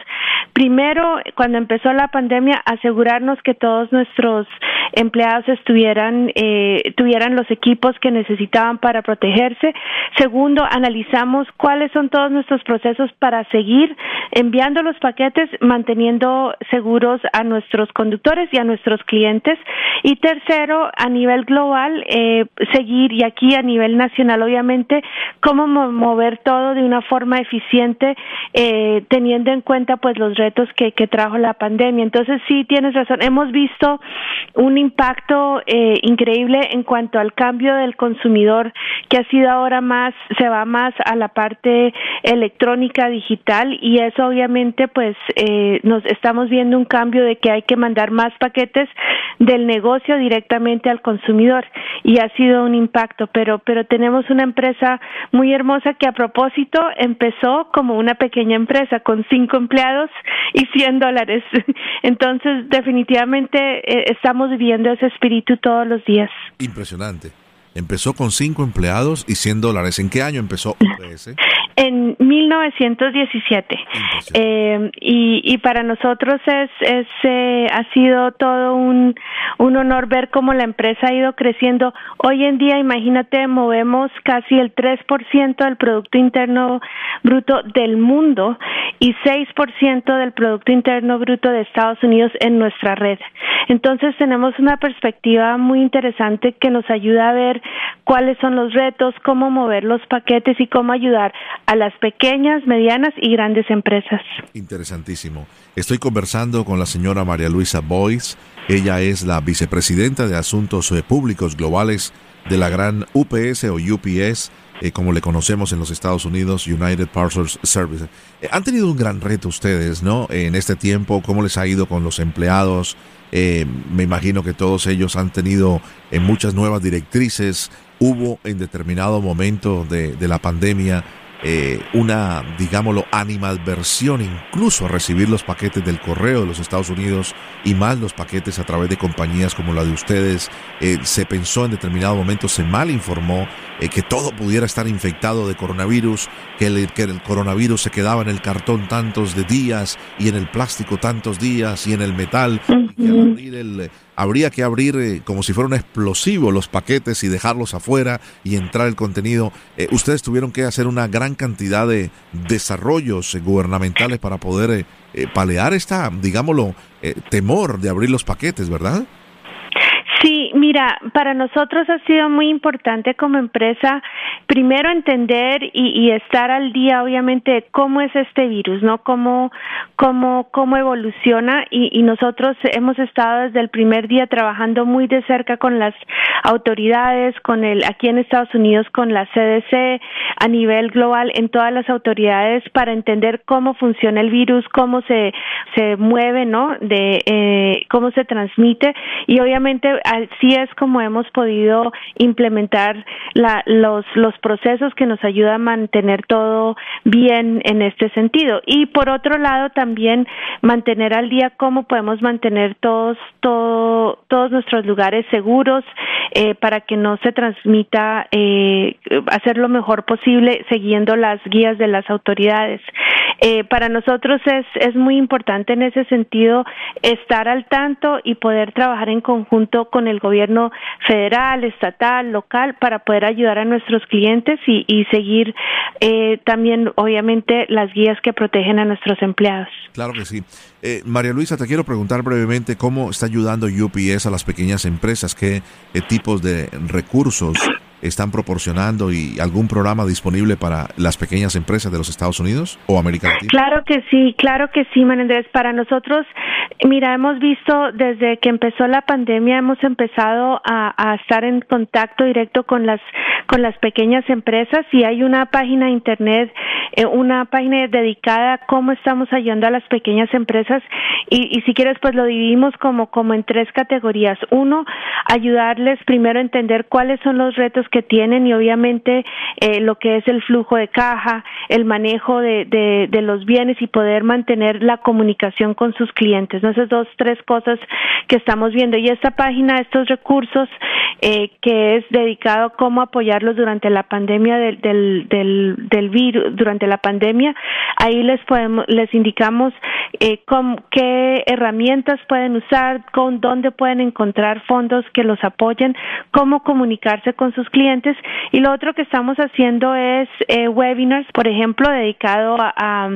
primero, cuando empezó la pandemia, a asegurarnos que todos nuestros empleados estuvieran, eh, tuvieran los equipos que necesitaban para protegerse. Segundo, analizamos cuáles son todos nuestros procesos para seguir enviando los paquetes, manteniendo seguros a nuestros conductores y a nuestros clientes. Y tercero, a nivel global, eh, seguir, y aquí a nivel nacional, obviamente, cómo mover todo de una forma eficiente, eh, teniendo en cuenta pues los retos que, que trajo la pandemia. Entonces, sí, tienes razón. Hemos visto un impacto eh, increíble en cuanto al cambio del consumidor que ha sido ahora más se va más a la parte electrónica digital y eso obviamente pues eh, nos estamos viendo un cambio de que hay que mandar más paquetes del negocio directamente al consumidor y ha sido un impacto. Pero pero tenemos una empresa muy hermosa que a propósito empezó como una pequeña empresa con cinco empleados y 100 dólares. Entonces definitivamente eh, estamos viviendo ese espíritu todos los días impresionante Empezó con cinco empleados y 100 dólares. ¿En qué año empezó UPS? En 1917. Eh, y, y para nosotros es, es eh, ha sido todo un, un honor ver cómo la empresa ha ido creciendo. Hoy en día, imagínate, movemos casi el 3% del Producto Interno Bruto del mundo y 6% del Producto Interno Bruto de Estados Unidos en nuestra red. Entonces tenemos una perspectiva muy interesante que nos ayuda a ver cuáles son los retos, cómo mover los paquetes y cómo ayudar a las pequeñas, medianas y grandes empresas. Interesantísimo. Estoy conversando con la señora María Luisa Boyce. Ella es la vicepresidenta de Asuntos eh, Públicos Globales de la gran UPS o UPS, eh, como le conocemos en los Estados Unidos, United Parcels Service. Eh, han tenido un gran reto ustedes, ¿no? En este tiempo, ¿cómo les ha ido con los empleados? me imagino que todos ellos han tenido muchas nuevas directrices. Hubo en determinado momento de la pandemia eh, una, digámoslo, animadversión incluso a recibir los paquetes del correo de los Estados Unidos y más los paquetes a través de compañías como la de ustedes. Eh, se pensó en determinado momento, se mal informó eh, que todo pudiera estar infectado de coronavirus, que el, que el coronavirus se quedaba en el cartón tantos de días y en el plástico tantos días y en el metal. el, habría que abrir eh, como si fuera un explosivo los paquetes y dejarlos afuera y entrar el contenido. Eh, ustedes tuvieron que hacer una gran cantidad de desarrollos gubernamentales para poder palear esta, digámoslo, temor de abrir los paquetes, ¿verdad? Sí, mira, para nosotros ha sido muy importante como empresa primero entender y, estar al día, obviamente, de cómo es este virus, ¿no? Cómo, cómo, cómo evoluciona y, nosotros hemos estado desde el primer día trabajando muy de cerca con las autoridades, con el, aquí en Estados Unidos, con la CDC, a nivel global, en todas las autoridades para entender cómo funciona el virus, cómo se, se mueve, ¿no? De eh, cómo se transmite y obviamente así es como hemos podido implementar los, los procesos que nos ayudan a mantener todo bien en este sentido. Y por otro lado, también mantener al día cómo podemos mantener todos, todo, todos nuestros lugares seguros eh, para que no se transmita, eh, hacer lo mejor posible siguiendo las guías de las autoridades. Eh, para nosotros es, es muy importante en ese sentido estar al tanto y poder trabajar en conjunto con el gobierno federal, estatal, local, para poder ayudar a nuestros clientes y, y seguir eh, también, obviamente, las guías que protegen a nuestros empleados. Claro que sí. Eh, María Luisa, te quiero preguntar brevemente cómo está ayudando UPS a las pequeñas empresas, qué tipos de recursos están proporcionando y algún programa disponible para las pequeñas empresas de los Estados Unidos o América Latina? Claro que sí, claro que sí, Menendez. Para nosotros Mira, hemos visto desde que empezó la pandemia, hemos empezado a, estar en contacto directo con las con las pequeñas empresas y hay una página de internet, eh, una página dedicada a cómo estamos ayudando a las pequeñas empresas y, si quieres pues lo dividimos como como en tres categorías. Uno, ayudarles primero a entender cuáles son los retos que tienen y obviamente eh, lo que es el flujo de caja, el manejo de, de, los bienes y poder mantener la comunicación con sus clientes. ¿no? Esas dos, tres cosas que estamos viendo. Y esta página, estos recursos eh, que es dedicado a cómo apoyarlos durante la pandemia del, del, del, virus, durante la pandemia, ahí les podemos, les indicamos eh, qué herramientas pueden usar, con dónde pueden encontrar fondos que los apoyen, cómo comunicarse con sus clientes. Y lo otro que estamos haciendo es eh, webinars, por ejemplo, dedicado a, a,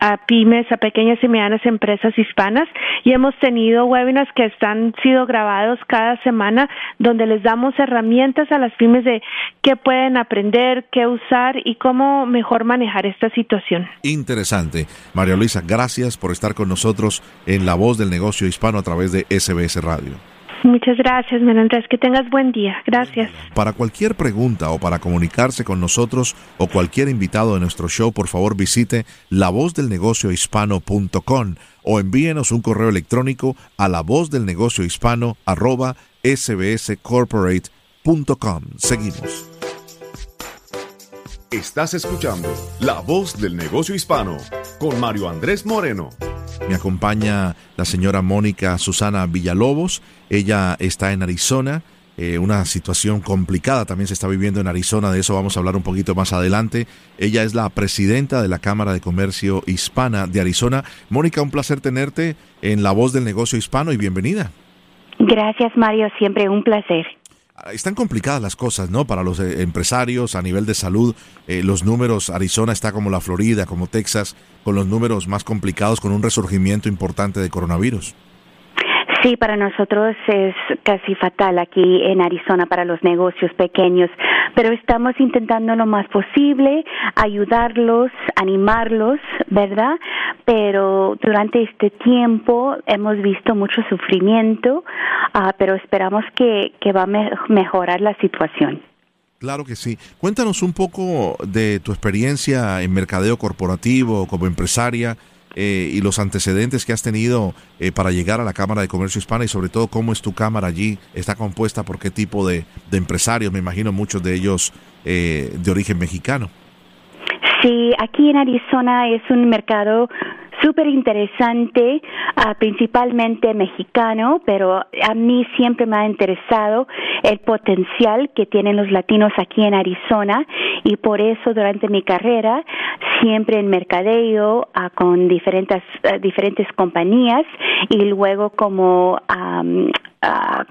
a pymes, a pequeñas y medianas empresas hispanas y hemos tenido webinars que están sido grabados cada semana donde les damos herramientas a las pymes de qué pueden aprender, qué usar y cómo mejor manejar esta situación. Interesante. María Luisa, gracias por estar con nosotros en La Voz del Negocio Hispano a través de SBS Radio. Muchas gracias, Andrés. Que tengas buen día. Gracias. Para cualquier pregunta o para comunicarse con nosotros o cualquier invitado de nuestro show, por favor visite lavozdelnegociohispano.com o envíenos un correo electrónico a la voz del negocio hispano arroba sbscorporate.com. Seguimos. Estás escuchando La Voz del Negocio Hispano con Mario Andrés Moreno. Me acompaña la señora Mónica Susana Villalobos. Ella está en Arizona eh, una situación complicada también se está viviendo en Arizona, de eso vamos a hablar un poquito más adelante. Ella es la presidenta de la Cámara de Comercio Hispana de Arizona. Mónica, un placer tenerte en La Voz del Negocio Hispano y bienvenida. Gracias, Mario, siempre un placer. Están complicadas las cosas, ¿no? Para los eh, empresarios a nivel de salud, eh, los números, Arizona está como la Florida, como Texas, con los números más complicados, con un resurgimiento importante de coronavirus. Sí, para nosotros es casi fatal aquí en Arizona para los negocios pequeños, pero estamos intentando lo más posible ayudarlos, animarlos, ¿verdad? Pero durante este tiempo hemos visto mucho sufrimiento, ah, pero esperamos que, que va a mejorar la situación. Claro que sí. Cuéntanos un poco de tu experiencia en mercadeo corporativo como empresaria eh, y los antecedentes que has tenido eh, para llegar a la Cámara de Comercio Hispana y sobre todo cómo es tu Cámara allí, está compuesta por qué tipo de, empresarios, me imagino muchos de ellos eh, de origen mexicano. Sí, aquí en Arizona es un mercado súper interesante, uh, principalmente mexicano, pero a mí siempre me ha interesado el potencial que tienen los latinos aquí en Arizona y por eso durante mi carrera siempre en mercadeo uh, con diferentes uh, diferentes compañías y luego como um,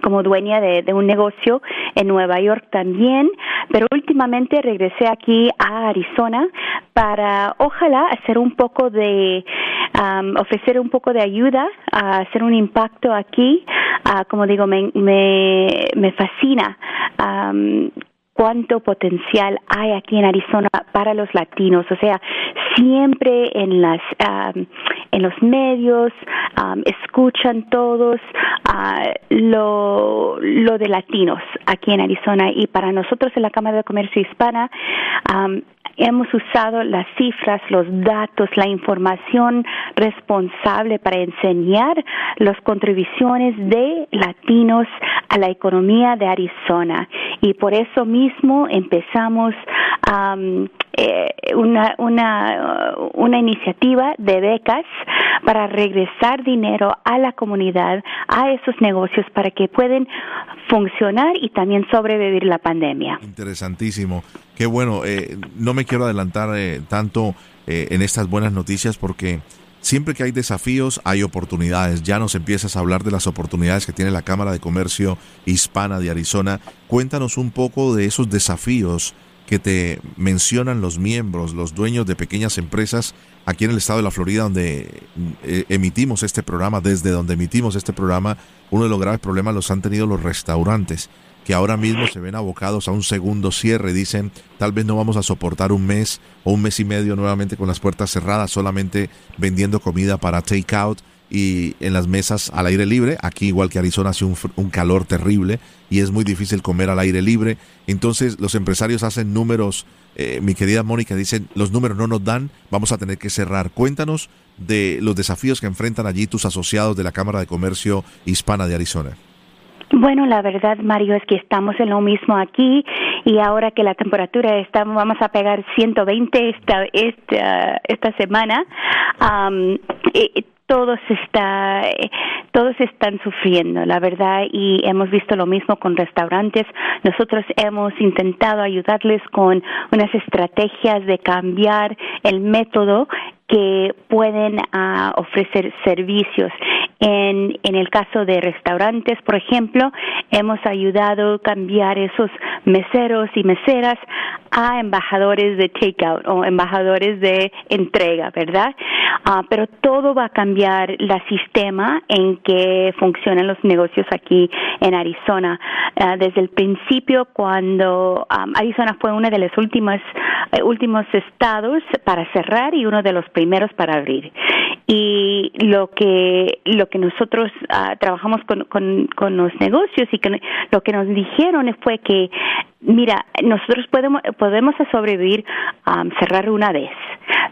como dueña de, un negocio en Nueva York también, pero últimamente regresé aquí a Arizona para ojalá hacer un poco de, ofrecer un poco de ayuda, a hacer un impacto aquí. como digo, me, me, me fascina cuánto potencial hay aquí en Arizona para los latinos. O sea, siempre en las en los medios escuchan todos uh, lo, lo de latinos aquí en Arizona y para nosotros en la Cámara de Comercio Hispana hemos usado las cifras, los datos, la información responsable para enseñar las contribuciones de latinos a la economía de Arizona. Y por eso mismo empezamos eh, una, una, una iniciativa de becas para regresar dinero a la comunidad, a esos negocios, para que puedan funcionar y también sobrevivir la pandemia. Interesantísimo. Qué bueno. Eh, no me quiero adelantar eh, tanto en estas buenas noticias porque siempre que hay desafíos hay oportunidades. Ya nos empiezas a hablar de las oportunidades que tiene la Cámara de Comercio Hispana de Arizona. Cuéntanos un poco de esos desafíos que te mencionan los miembros, los dueños de pequeñas empresas aquí en el estado de la Florida, donde eh, emitimos este programa, desde donde emitimos este programa, uno de los graves problemas los han tenido los restaurantes, que ahora mismo se ven abocados a un segundo cierre. Dicen, tal vez no vamos a soportar un mes o un mes y medio nuevamente con las puertas cerradas, solamente vendiendo comida para take out y en las mesas al aire libre. Aquí, igual que Arizona, hace un, un, calor terrible y es muy difícil comer al aire libre. Entonces, los empresarios hacen números. Eh, mi querida Mónica, dicen: los números no nos dan, vamos a tener que cerrar. Cuéntanos de los desafíos que enfrentan allí tus asociados de la Cámara de Comercio Hispana de Arizona. Bueno, la verdad, Mario, es que estamos en lo mismo aquí y ahora que la temperatura está, vamos a pegar 120 esta esta esta semana. Um, todos está todos están sufriendo la verdad y hemos visto lo mismo con restaurantes. Nosotros hemos intentado ayudarles con unas estrategias de cambiar el método que pueden uh, ofrecer servicios. En, en el caso de restaurantes, por ejemplo, hemos ayudado a cambiar esos meseros y meseras a embajadores de takeout o embajadores de entrega, ¿verdad? Uh, pero todo va a cambiar el sistema en que funcionan los negocios aquí en Arizona. Uh, desde el principio, cuando Arizona fue uno de los últimos, uh, últimos estados para cerrar y uno de los primeros para abrir. Y lo que, lo que nosotros uh, trabajamos con, con, los negocios y que lo que nos dijeron fue que, mira, nosotros podemos, podemos sobrevivir um, cerrar una vez,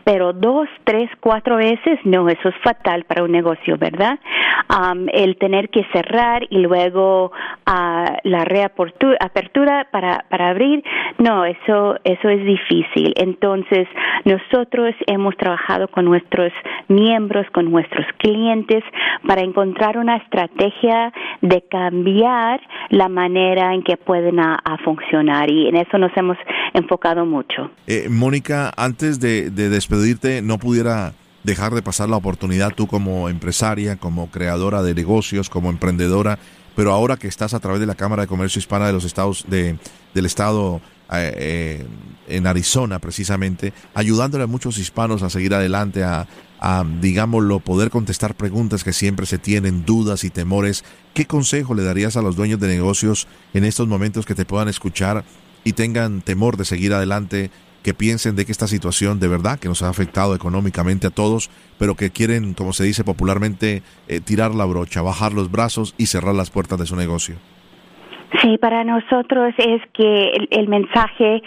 pero dos, tres, cuatro veces, no, eso es fatal para un negocio, ¿verdad? Um, el tener que cerrar y luego uh, la reapertura para, para abrir, no, eso, eso es difícil. Entonces, nosotros hemos trabajado con nuestros miembros, con nuestros clientes, para encontrar una estrategia de cambiar la manera en que pueden funcionar y en eso nos hemos enfocado mucho. Eh, Mónica, antes de, de despedirte, no pudiera dejar de pasar la oportunidad tú como empresaria, como creadora de negocios, como emprendedora, pero ahora que estás a través de la Cámara de Comercio Hispana de los Estados de, del Estado eh, en Arizona precisamente, ayudándole a muchos hispanos a seguir adelante, a, a, digámoslo, poder contestar preguntas que siempre se tienen, dudas y temores. ¿Qué consejo le darías a los dueños de negocios en estos momentos que te puedan escuchar y tengan temor de seguir adelante que piensen de que esta situación de verdad que nos ha afectado económicamente a todos, pero que quieren, como se dice popularmente, eh, tirar la brocha, bajar los brazos y cerrar las puertas de su negocio. Sí, para nosotros es que el, el mensaje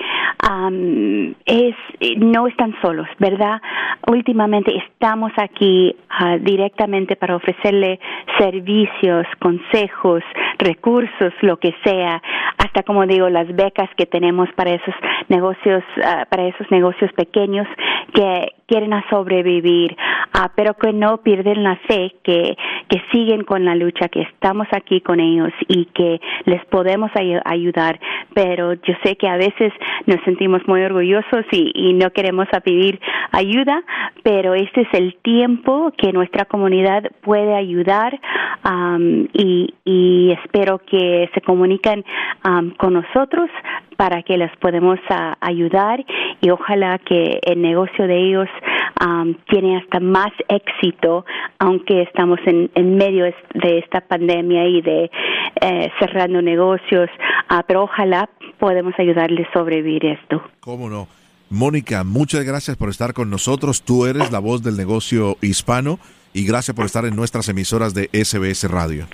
um, es no están solos, ¿verdad? Últimamente estamos aquí uh, directamente para ofrecerle servicios, consejos, recursos, lo que sea, hasta como digo las becas que tenemos para esos negocios, uh, para esos negocios pequeños que quieren a sobrevivir, uh, pero que no pierden la fe, que que siguen con la lucha, que estamos aquí con ellos y que les podemos ay ayudar, pero yo sé que a veces nos sentimos muy orgullosos y, y no queremos pedir ayuda, pero este es el tiempo que nuestra comunidad puede ayudar um, y, espero que se comuniquen um, con nosotros para que les podemos uh, ayudar y ojalá que el negocio de ellos um, tiene hasta más éxito, aunque estamos en, en medio de esta pandemia y de eh, cerrando negocios, uh, pero ojalá podemos ayudarles a sobrevivir esto. ¿Cómo no? Mónica, muchas gracias por estar con nosotros. Tú eres la voz del negocio hispano y gracias por estar en nuestras emisoras de SBS Radio.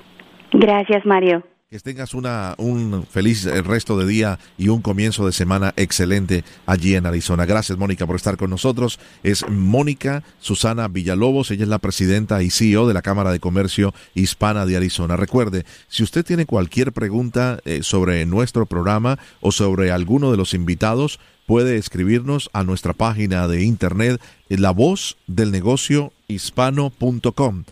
Gracias, Mario. Que tengas una, un feliz resto de día y un comienzo de semana excelente allí en Arizona. Gracias, Mónica, por estar con nosotros. Es Mónica Susana Villalobos. Ella es la presidenta y CEO de la Cámara de Comercio Hispana de Arizona. Recuerde, si usted tiene cualquier pregunta eh, sobre nuestro programa o sobre alguno de los invitados, puede escribirnos a nuestra página de internet la voz del negocio hispano.com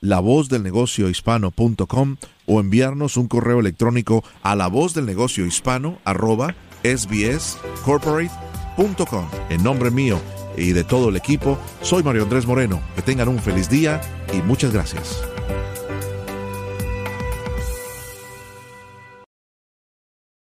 la voz del negocio hispano.com o enviarnos un correo electrónico a la voz del negocio hispano arroba sbscorporate.com. En nombre mío y de todo el equipo, soy Mario Andrés Moreno. Que tengan un feliz día y muchas gracias.